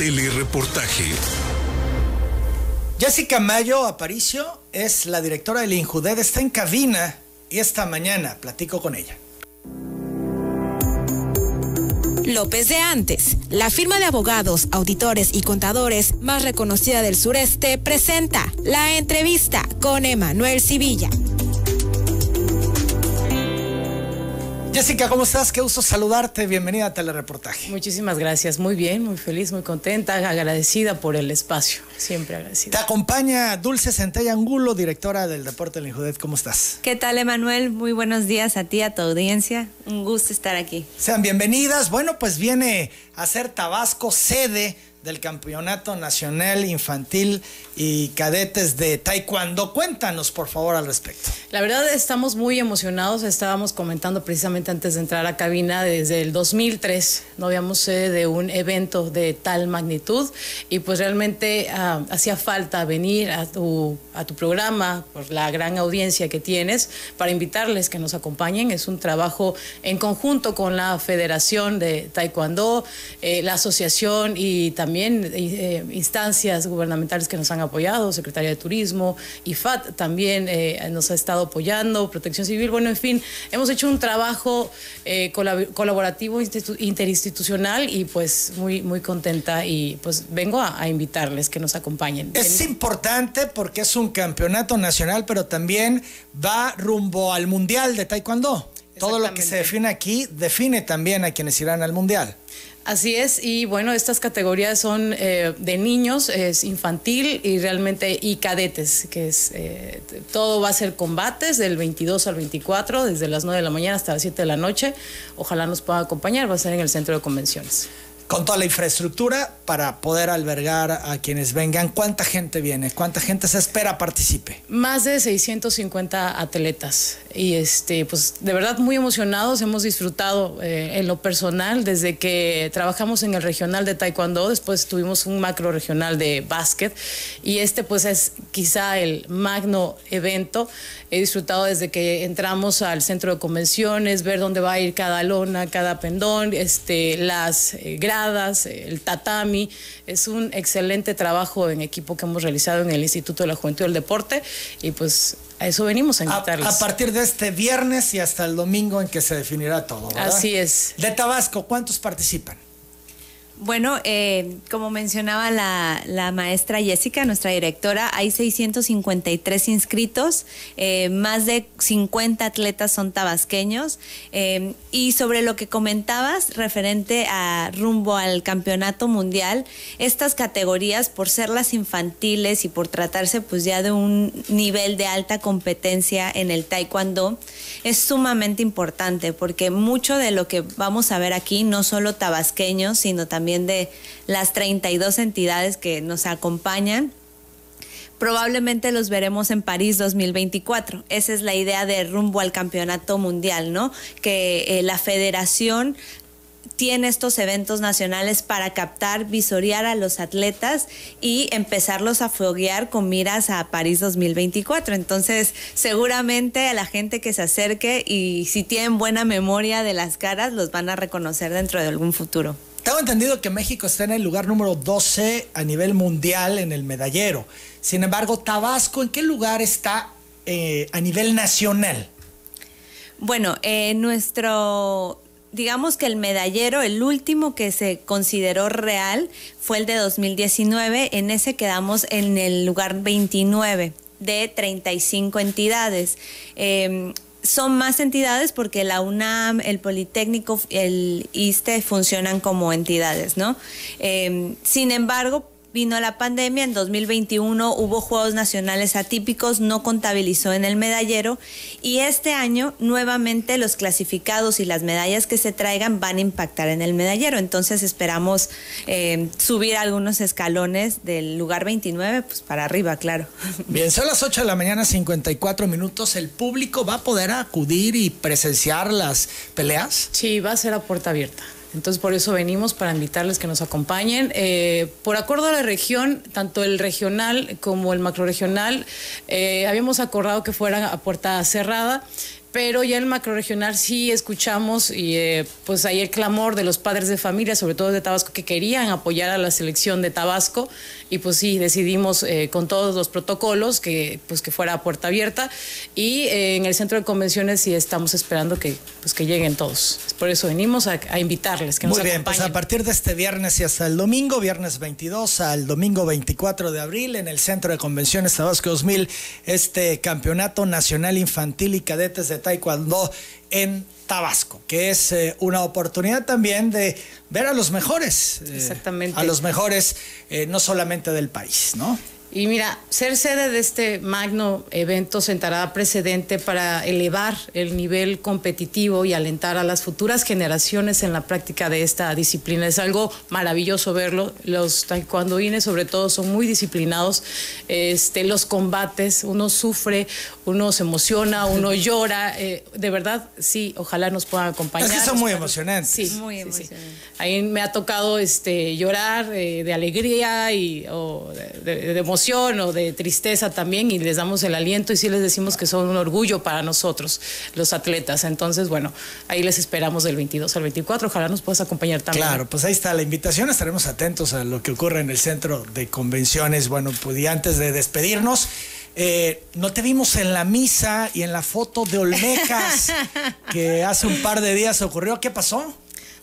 Telereportaje. Jessica Mayo Aparicio es la directora del INJUDED, está en cabina y esta mañana platico con ella. López de Antes, la firma de abogados, auditores y contadores más reconocida del sureste, presenta la entrevista con Emanuel Civilla. Jessica, ¿cómo estás? Qué gusto saludarte. Bienvenida a Telereportaje. Muchísimas gracias. Muy bien, muy feliz, muy contenta, agradecida por el espacio. Siempre agradecida. Te acompaña Dulce Centella Angulo, directora del Deporte del Injudet. ¿Cómo estás? ¿Qué tal, Emanuel? Muy buenos días a ti, a tu audiencia. Un gusto estar aquí. Sean bienvenidas. Bueno, pues viene a ser Tabasco sede del Campeonato Nacional Infantil y Cadetes de Taekwondo. Cuéntanos, por favor, al respecto. La verdad, estamos muy emocionados. Estábamos comentando precisamente antes de entrar a cabina, desde el 2003 no habíamos sede de un evento de tal magnitud y pues realmente ah, hacía falta venir a tu, a tu programa por la gran audiencia que tienes para invitarles que nos acompañen. Es un trabajo en conjunto con la Federación de Taekwondo, eh, la asociación y también también eh, instancias gubernamentales que nos han apoyado, Secretaría de Turismo, IFAT también eh, nos ha estado apoyando, Protección Civil, bueno, en fin, hemos hecho un trabajo eh, colaborativo interinstitucional y pues muy, muy contenta y pues vengo a, a invitarles que nos acompañen. Es importante porque es un campeonato nacional, pero también va rumbo al Mundial de Taekwondo. Todo lo que se define aquí define también a quienes irán al Mundial. Así es, y bueno, estas categorías son eh, de niños, es infantil y realmente y cadetes, que es eh, todo va a ser combates del 22 al 24, desde las 9 de la mañana hasta las 7 de la noche. Ojalá nos puedan acompañar, va a ser en el centro de convenciones con toda la infraestructura para poder albergar a quienes vengan. ¿Cuánta gente viene? ¿Cuánta gente se espera participe? Más de 650 atletas y este pues de verdad muy emocionados, hemos disfrutado eh, en lo personal desde que trabajamos en el regional de taekwondo, después tuvimos un macro regional de básquet y este pues es quizá el magno evento. He disfrutado desde que entramos al centro de convenciones, ver dónde va a ir cada lona, cada pendón, este las eh, el tatami. Es un excelente trabajo en equipo que hemos realizado en el Instituto de la Juventud del Deporte y pues a eso venimos a invitarles. A, partir de este viernes y hasta el domingo en que se definirá todo. Así es. De Tabasco, ¿cuántos participan? Bueno, eh, como mencionaba la, maestra Jessica, nuestra directora, hay 653 inscritos, eh, más de 50 atletas son tabasqueños. Eh, y sobre lo que comentabas referente a rumbo al campeonato mundial, estas categorías, por ser las infantiles y por tratarse pues ya de un nivel de alta competencia en el taekwondo, es sumamente importante porque mucho de lo que vamos a ver aquí, no solo tabasqueños, sino también de las 32 entidades que nos acompañan. Probablemente los veremos en París 2024. Esa es la idea de rumbo al campeonato mundial, ¿no? Que eh, la federación tiene estos eventos nacionales para captar, visorear a los atletas y empezarlos a foguear con miras a París 2024. Entonces, seguramente a la gente que se acerque y si tienen buena memoria de las caras, los van a reconocer dentro de algún futuro. Tengo entendido que México está en el lugar número 12 a nivel mundial en el medallero. Sin embargo, Tabasco, ¿en qué lugar está eh, a nivel nacional? Bueno, eh, nuestro, digamos que el medallero, el último que se consideró real fue el de 2019. En ese quedamos en el lugar 29 de 35 entidades. Em, son más entidades porque la UNAM, el Politécnico, el ISTE funcionan como entidades, ¿no? Em, sin embargo, Vino la pandemia, en 2021 hubo Juegos Nacionales atípicos, no contabilizó en el medallero y este año nuevamente los clasificados y las medallas que se traigan van a impactar en el medallero. Entonces esperamos eh, subir algunos escalones del lugar 29 pues para arriba, claro. Bien, son las 8 de la mañana, 54 minutos. ¿El público va a poder acudir y presenciar las peleas? Sí, va a ser a puerta abierta. Entonces por eso venimos para invitarles que nos acompañen. Eh, por acuerdo a la región, tanto el regional como el macroregional, eh, habíamos acordado que fueran a puerta cerrada. pero ya el macroregional sí escuchamos y eh, pues ahí el clamor de los padres de familia, sobre todo de Tabasco, que querían apoyar a la selección de Tabasco y pues sí, decidimos eh, con todos los protocolos que pues que fuera a puerta abierta y eh, en el centro de convenciones sí estamos esperando que pues que lleguen todos. Por eso venimos a, invitarles que Muy bien, pues a partir de este viernes y hasta el domingo, viernes 22 al domingo 24 de abril en el centro de convenciones Tabasco 2000, este campeonato nacional infantil y cadetes de taekwondo en Tabasco, que es eh, una oportunidad también de ver a los mejores. Eh. A los mejores, eh, no solamente del país, ¿no? Y mira, ser sede de este magno evento sentará precedente para elevar el nivel competitivo y alentar a las futuras generaciones en la práctica de esta disciplina. Es algo maravilloso verlo. Los taekwondoines sobre todo son muy disciplinados. Este, los combates, uno sufre, uno se emociona, uno llora. Eh, de verdad, sí, ojalá nos puedan acompañar. Es que son muy emocionantes. Sí, muy emocionantes. Ahí me ha tocado este, llorar eh, de alegría y o de emoción o de tristeza también y les damos el aliento y sí les decimos que son un orgullo para nosotros, los atletas. Entonces, bueno, ahí les esperamos del 22 al 24. Ojalá nos puedas acompañar también. Claro, pues ahí está la invitación. Estaremos atentos a lo que ocurre en el centro de convenciones. Bueno, pues y antes de despedirnos. Eh, no te vimos en la misa y en la foto de Olmecas que hace un par de días ocurrió. ¿Qué pasó?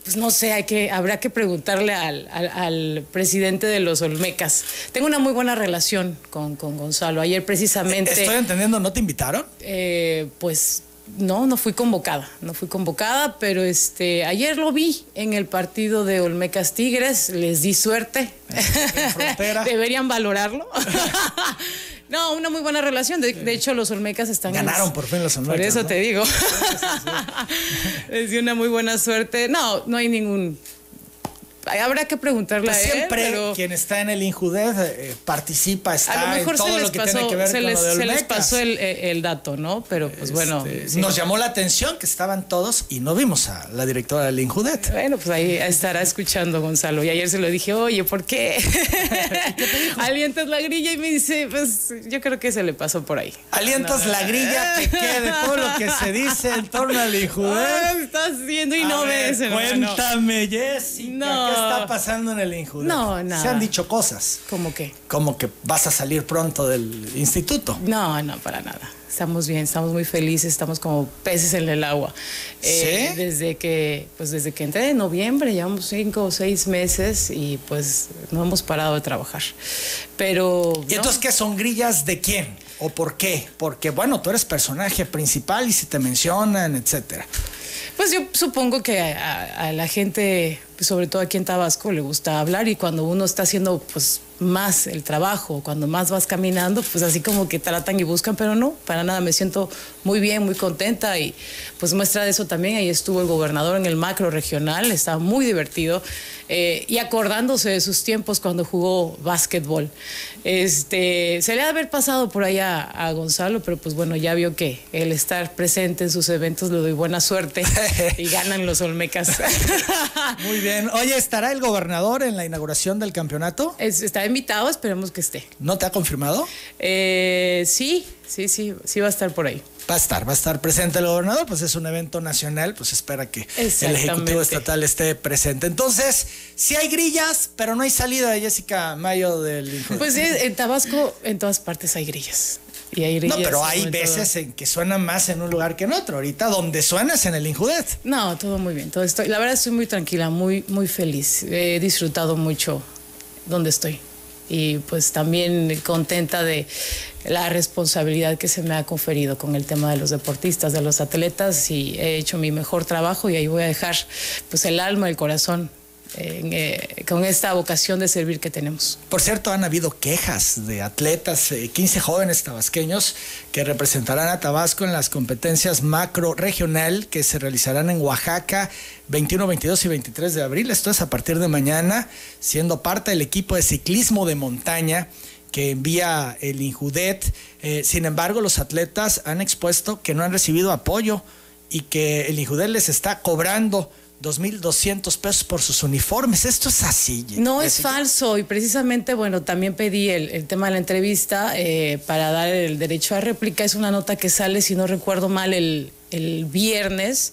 Pues no sé, hay que, habrá que preguntarle al, presidente de los Olmecas. Tengo una muy buena relación con, Gonzalo. Ayer precisamente... Estoy entendiendo, ¿no te invitaron? Eh, pues no, no fui convocada, no fui convocada, pero este, ayer lo vi en el partido de Olmecas Tigres, les di suerte. Deberían valorarlo. No, una muy buena relación. De, hecho, los Olmecas están... Ganaron por fin los Olmecas. Por eso te digo. Les di una muy buena suerte. No, no hay ningún habrá que preguntarle pues a él. Siempre quien está en el Injudez eh, participa, está en todo lo que tiene que ver con lo de Se les pasó eh, el, dato, ¿no? Pero pues bueno. Este, nos llamó la atención que estaban todos y no vimos a la directora del Injudet. Bueno, pues ahí estará escuchando Gonzalo. Y ayer se lo dije, oye, ¿por qué? Alientas la grilla y me dice, pues yo creo que se le pasó por ahí. Alientas la grilla que quede todo lo que se dice en torno al Injudet. Ah, estás viendo y no ves, Cuéntame, Jessica. No está pasando en el Injudet? No, nada. Se han dicho cosas. ¿Cómo qué? Como que vas a salir pronto del instituto. No, no, para nada. Estamos bien, estamos muy felices, estamos como peces en el agua. Eh, ¿Sí? Desde que, pues desde que entré en noviembre, llevamos cinco o seis meses y pues no hemos parado de trabajar. Pero. ¿Y entonces qué son grillas de quién? ¿O por qué? Porque bueno, tú eres personaje principal y se te mencionan, etcétera. Pues yo supongo que a, la gente, sobre todo aquí en Tabasco, le gusta hablar y cuando uno está haciendo pues más el trabajo, cuando más vas caminando, pues así como que tratan y buscan, pero no, para nada, me siento muy bien, muy contenta y pues muestra de eso también, ahí estuvo el gobernador en el macro regional, estaba muy divertido eh, y acordándose de sus tiempos cuando jugó básquetbol. Este, se le ha haber pasado por allá a Gonzalo, pero pues bueno, ya vio que el estar presente en sus eventos le doy buena suerte y ganan los Olmecas. Muy bien. Oye, ¿estará el gobernador en la inauguración del campeonato? está invitado, esperemos que esté. ¿No te ha confirmado? Eh, sí, sí, sí, sí va a estar por ahí. Va a estar, va a estar presente el gobernador, pues es un evento nacional, pues espera que el Ejecutivo Estatal esté presente. Entonces, sí hay grillas, pero no hay salida de Jessica Mayo del Pues sí, en Tabasco en todas partes hay grillas. Y hay grillas no, pero hay veces en que suena más en un lugar que en otro. Ahorita donde suena es en el Injudet. No, todo muy bien. Todo estoy, la verdad estoy muy tranquila, muy, muy feliz. He disfrutado mucho donde estoy y pues también contenta de la responsabilidad que se me ha conferido con el tema de los deportistas, de los atletas y he hecho mi mejor trabajo y ahí voy a dejar pues el alma, el corazón eh, con esta vocación de servir que tenemos. Por cierto, han habido quejas de atletas, 15 eh, jóvenes tabasqueños que representarán a Tabasco en las competencias macro regional que se realizarán en Oaxaca 21, 22 y 23 de abril. Esto es a partir de mañana, siendo parte del equipo de ciclismo de montaña que envía el Injudet. Eh, sin embargo, los atletas han expuesto que no han recibido apoyo y que el Injudet les está cobrando 2.200 pesos por sus uniformes. Esto es así. No es falso y precisamente, bueno, también pedí el, tema de la entrevista eh, para dar el derecho a réplica. Es una nota que sale, si no recuerdo mal, el el viernes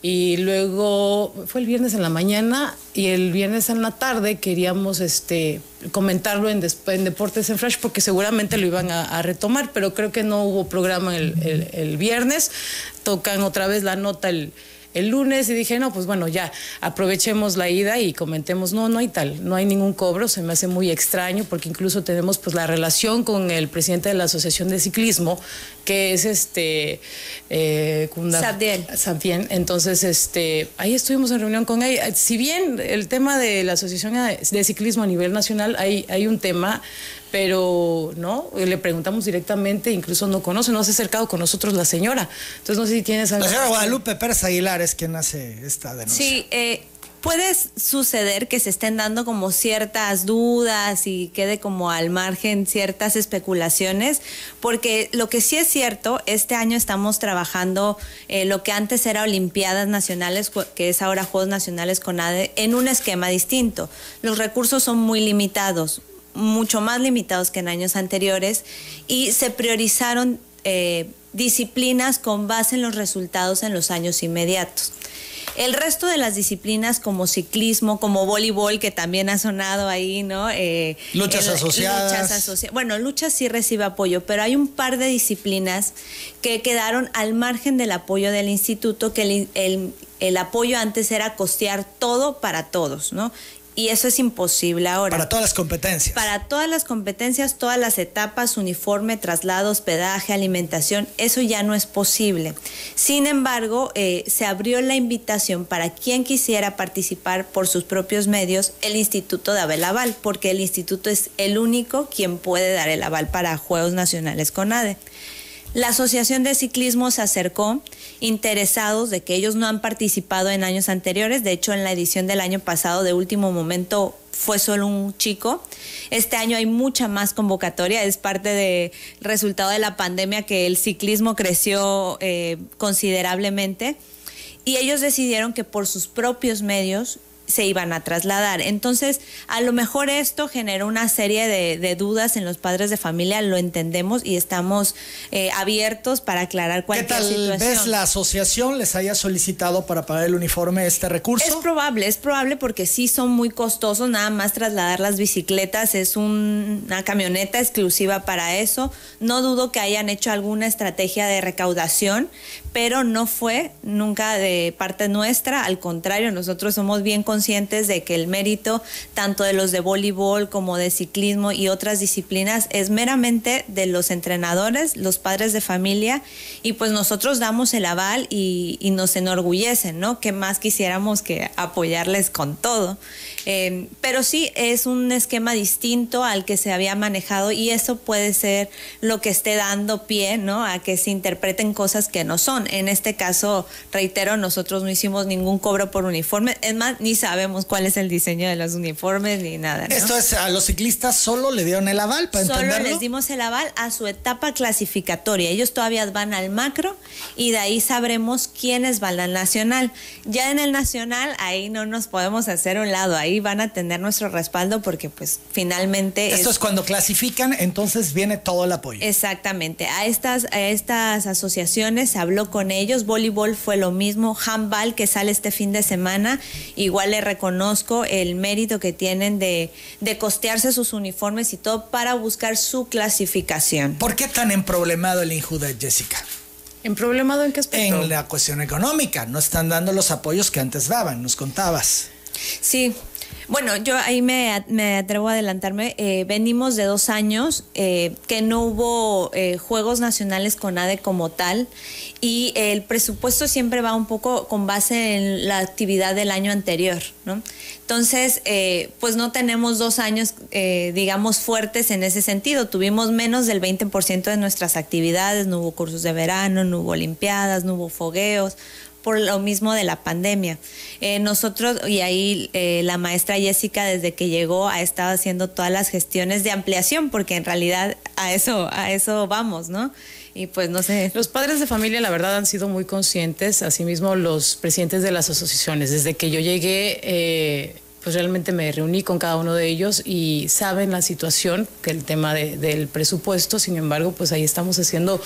y luego fue el viernes en la mañana y el viernes en la tarde queríamos este comentarlo en, Deportes en Flash porque seguramente lo iban a, retomar, pero creo que no hubo programa el, el viernes. Tocan otra vez la nota el, el lunes y dije, no, pues bueno, ya aprovechemos la ida y comentemos, no, no hay tal, no hay ningún cobro, se me hace muy extraño porque incluso tenemos pues la relación con el presidente de la Asociación de Ciclismo, que es este eh, Sabien. Entonces, este, ahí estuvimos en reunión con él. Si bien el tema de la Asociación de Ciclismo a nivel nacional, hay, hay un tema pero no, le preguntamos directamente, incluso no conoce, no se ha acercado con nosotros la señora. Entonces no sé si tienes algo. La señora Guadalupe Pérez Aguilar es quien hace esta denuncia. Sí, eh, puede suceder que se estén dando como ciertas dudas y quede como al margen ciertas especulaciones, porque lo que sí es cierto, este año estamos trabajando eh, lo que antes era Olimpiadas Nacionales, que es ahora Juegos Nacionales con ADE, en un esquema distinto. Los recursos son muy limitados mucho más limitados que en años anteriores y se priorizaron eh, disciplinas con base en los resultados en los años inmediatos. El resto de las disciplinas como ciclismo, como voleibol, que también ha sonado ahí, ¿no? Eh, luchas asociadas. bueno, luchas sí recibe apoyo, pero hay un par de disciplinas que quedaron al margen del apoyo del instituto, que el, el apoyo antes era costear todo para todos, ¿no? Y eso es imposible ahora. Para todas las competencias. Para todas las competencias, todas las etapas, uniforme, traslado, hospedaje, alimentación, eso ya no es posible. Sin embargo, eh, se abrió la invitación para quien quisiera participar por sus propios medios, el instituto de el aval, porque el instituto es el único quien puede dar el aval para Juegos Nacionales con ADE. La Asociación de Ciclismo se acercó interesados de que ellos no han participado en años anteriores. De hecho, en la edición del año pasado, de último momento, fue solo un chico. Este año hay mucha más convocatoria. Es parte del resultado de la pandemia que el ciclismo creció eh, considerablemente. Y ellos decidieron que por sus propios medios se iban a trasladar. Entonces, a lo mejor esto generó una serie de, dudas en los padres de familia, lo entendemos y estamos eh, abiertos para aclarar cualquier ¿Qué tal situación. vez la asociación les haya solicitado para pagar el uniforme este recurso? Es probable, es probable porque sí son muy costosos, nada más trasladar las bicicletas es una camioneta exclusiva para eso. No dudo que hayan hecho alguna estrategia de recaudación, pero no fue nunca de parte nuestra, al contrario, nosotros somos bien conscientes de que el mérito tanto de los de voleibol como de ciclismo y otras disciplinas es meramente de los entrenadores, los padres de familia y pues nosotros damos el aval y, nos enorgullecen, ¿no? Que más quisiéramos que apoyarles con todo. Eh, pero sí es un esquema distinto al que se había manejado y eso puede ser lo que esté dando pie, ¿no? A que se interpreten cosas que no son. En este caso, reitero, nosotros no hicimos ningún cobro por uniforme. Es más, ni sabemos cuál es el diseño de los uniformes ni nada. Esto es, a los ciclistas solo le dieron el aval para Solo les dimos el aval a su etapa clasificatoria. Ellos todavía van al macro y de ahí sabremos quiénes van al nacional. Ya en el nacional, ahí no nos podemos hacer un lado. Ahí van a tener nuestro respaldo porque pues finalmente... Esto es, cuando clasifican, entonces viene todo el apoyo. Exactamente. A estas, a estas asociaciones se habló con ellos. Voleibol fue lo mismo. Handball que sale este fin de semana. Igual le reconozco el mérito que tienen de, de costearse sus uniformes y todo para buscar su clasificación. ¿Por qué tan emproblemado el Injuda, Jessica? ¿En problemado en qué aspecto? En la cuestión económica. No están dando los apoyos que antes daban, nos contabas. Sí, bueno, yo ahí me, atrevo a adelantarme. Eh, venimos de dos años eh, que no hubo eh, Juegos Nacionales con ADE como tal y el presupuesto siempre va un poco con base en la actividad del año anterior, ¿no? Entonces, pues no tenemos dos años, digamos, fuertes en ese sentido. Tuvimos menos del 20% de nuestras actividades, no hubo cursos de verano, no hubo olimpiadas, no hubo fogueos por lo mismo de la pandemia. Eh, nosotros, y ahí eh, la maestra Jessica desde que llegó ha estado haciendo todas las gestiones de ampliación, porque en realidad a eso, a eso vamos, ¿no? Y pues no sé. Los padres de familia, la verdad, han sido muy conscientes, asimismo los presidentes de las asociaciones. Desde que yo llegué, eh, pues realmente me reuní con cada uno de ellos y saben la situación, que el tema del presupuesto, sin embargo, pues ahí estamos haciendo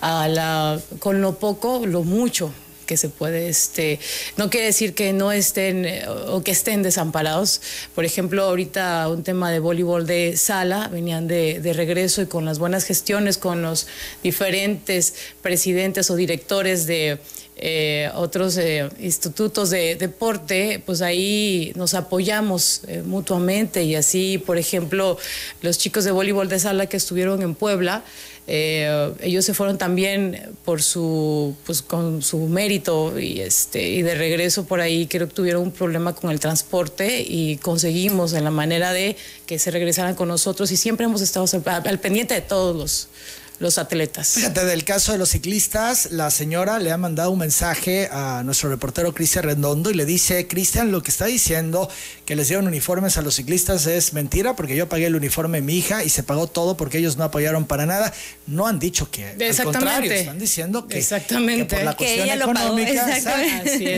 a la, con lo poco, lo mucho que se puede, este, no quiere decir que no estén o que estén desamparados. Por ejemplo, ahorita un tema de voleibol de sala, venían de, de regreso y con las buenas gestiones, con los diferentes presidentes o directores de eh, otros eh, institutos de deporte, pues ahí nos apoyamos eh, mutuamente y así, por ejemplo, los chicos de voleibol de sala que estuvieron en Puebla, ellos se fueron también por su, pues con su mérito y, este, y de regreso por ahí creo que tuvieron un problema con el transporte y conseguimos en la manera de que se regresaran con nosotros y siempre hemos estado al pendiente de todos los los atletas. Fíjate, del caso de los ciclistas, la señora le ha mandado un mensaje a nuestro reportero Cristian Redondo y le dice, Cristian, lo que está diciendo que les dieron uniformes a los ciclistas es mentira porque yo pagué el uniforme de mi hija y se pagó todo porque ellos no apoyaron para nada. No han dicho que al contrario, están diciendo que, Exactamente. por la cuestión económica,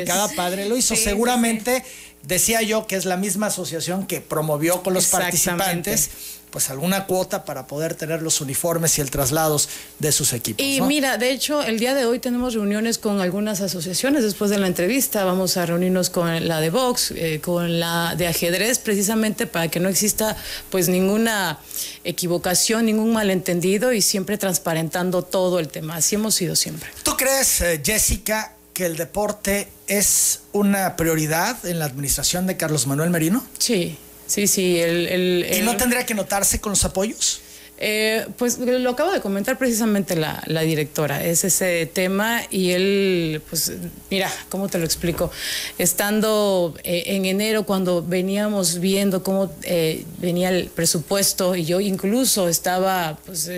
cada padre lo hizo. Seguramente decía yo que es la misma asociación que promovió con los participantes pues alguna cuota para poder tener los uniformes y el traslados de sus equipos. Y mira, de hecho, el día de hoy tenemos reuniones con algunas asociaciones. Después de la entrevista vamos a reunirnos con la de box, eh, con la de ajedrez, precisamente para que no exista pues ninguna equivocación, ningún malentendido y siempre transparentando todo el tema. Así hemos sido siempre. ¿Tú crees, eh, Jessica, que el deporte es una prioridad en la administración de Carlos Manuel Merino? Sí. Sí, sí. El, ¿Y no tendría que notarse con los apoyos? Eh, pues lo acabo de comentar precisamente la, directora, es ese tema y él, pues mira, ¿cómo te lo explico? Estando eh, en enero cuando veníamos viendo cómo eh, venía el presupuesto y yo incluso estaba pues,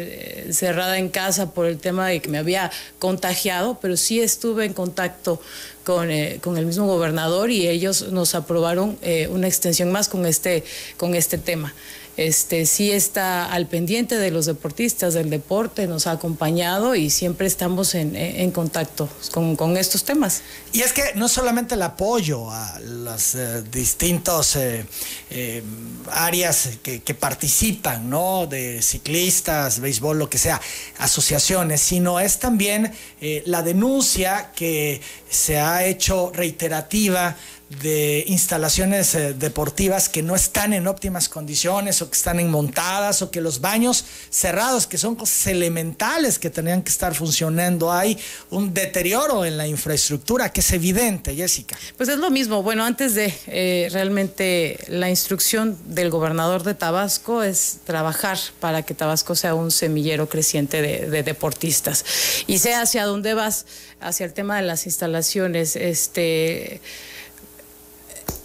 cerrada en casa por el tema de que me había contagiado, pero sí estuve en contacto con, con, el mismo gobernador y ellos nos aprobaron una extensión más con este, con este tema este, sí está al pendiente de los deportistas, del deporte, nos ha acompañado y siempre estamos en, contacto con, estos temas. Y es que no solamente el apoyo a las eh, distintas eh, eh, áreas que, participan, ¿no? De ciclistas, béisbol, lo que sea, asociaciones, sino es también la denuncia que se ha hecho reiterativa de instalaciones eh, deportivas que no están en óptimas condiciones o que están montadas o que los baños cerrados, que son cosas elementales que tenían que estar funcionando. Hay un deterioro en la infraestructura que es evidente, Jessica. Pues es lo mismo. Bueno, antes de eh, realmente la instrucción del gobernador de Tabasco es trabajar para que Tabasco sea un semillero creciente de, de deportistas. Y sea hacia dónde vas, hacia el tema de las instalaciones, este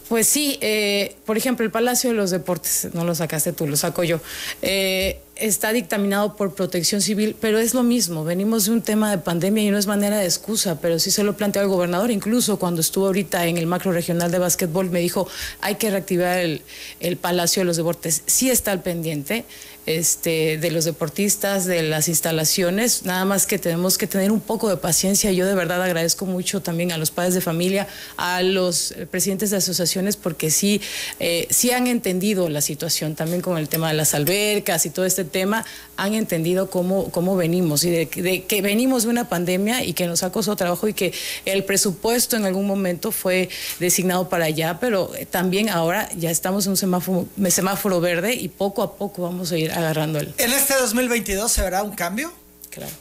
pues sí, eh, por ejemplo, el Palacio de los Deportes, no lo sacaste tú, lo saco yo, eh, está dictaminado por protección civil, pero es lo mismo, venimos de un tema de pandemia y no es manera de excusa, pero sí se lo planteó el gobernador, incluso cuando estuvo ahorita en el macro regional de básquetbol, me dijo, hay que reactivar el, el Palacio de los Deportes, sí está al pendiente, este, de los deportistas, de las instalaciones, nada más que tenemos que tener un poco de paciencia. Yo de verdad agradezco mucho también a los padres de familia, a los presidentes de asociaciones, porque sí, eh, sí han entendido la situación, también con el tema de las albercas y todo este tema, han entendido cómo, cómo venimos y de, que venimos de una pandemia y que nos ha costado trabajo y que el presupuesto en algún momento fue designado para allá, pero también ahora ya estamos en un semáforo, semáforo verde y poco a poco vamos a ir agarrando el... ¿En este 2022 se verá un cambio? Claro.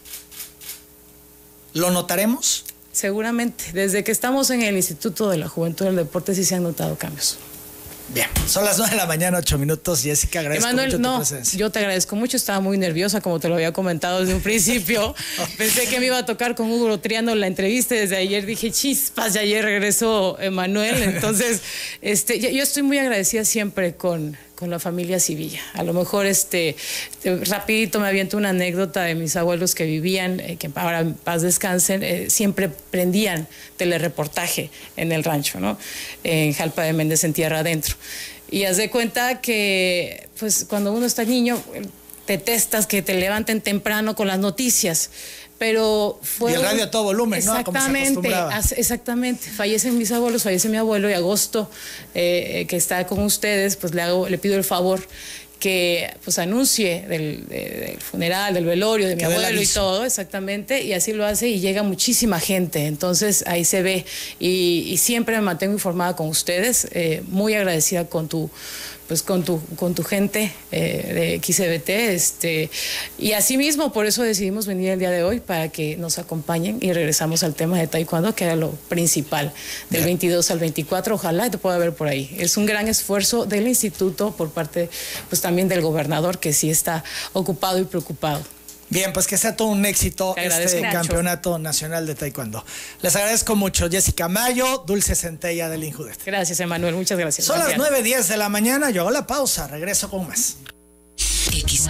¿Lo notaremos? Seguramente. Desde que estamos en el Instituto de la Juventud del Deporte sí se han notado cambios. Bien, son las 9 de la mañana, 8 minutos. Jessica, agradezco mucho tu presencia. Yo te agradezco mucho, estaba muy nerviosa, como te lo había comentado desde un principio. Pensé que me iba a tocar con Hugo Triando la entrevista. Desde ayer dije, chispas, y ayer regresó Emanuel. Entonces, este, yo estoy muy agradecida siempre con, con la familia Civilla. A lo mejor este rapidito me aviento una anécdota de mis abuelos que vivían, eh, que ahora en paz descansen, eh, siempre prendían telereportaje en el rancho, ¿no? En Jalpa de Méndez en tierra adentro. Y haz de cuenta que pues cuando uno está niño detestas que te levanten temprano con las noticias pero fue... Y el radio a todo volumen, ¿no? Exactamente, exactamente. Fallecen mis abuelos, fallece mi abuelo y agosto, eh, que está con ustedes, pues le, hago, le pido el favor que pues anuncie del, funeral, del velorio de mi abuelo y todo, exactamente, y así lo hace y llega muchísima gente, entonces ahí se ve y, siempre me mantengo informada con ustedes, eh, muy agradecida con tu pues con tu, con tu gente eh, de XBT. Este, y asimismo, por eso decidimos venir el día de hoy para que nos acompañen y regresamos al tema de Taekwondo, que era lo principal, del 22 al 24. Ojalá te pueda ver por ahí. Es un gran esfuerzo del instituto por parte pues también del gobernador, que sí está ocupado y preocupado. Bien, pues que sea todo un éxito este campeonato nacional de taekwondo. Les agradezco mucho. Jessica Mayo, Dulce Centella del Injudet. Gracias, Emanuel. Muchas gracias. Son las 9.10 de la mañana. Yo hago la pausa. Regreso con más. X.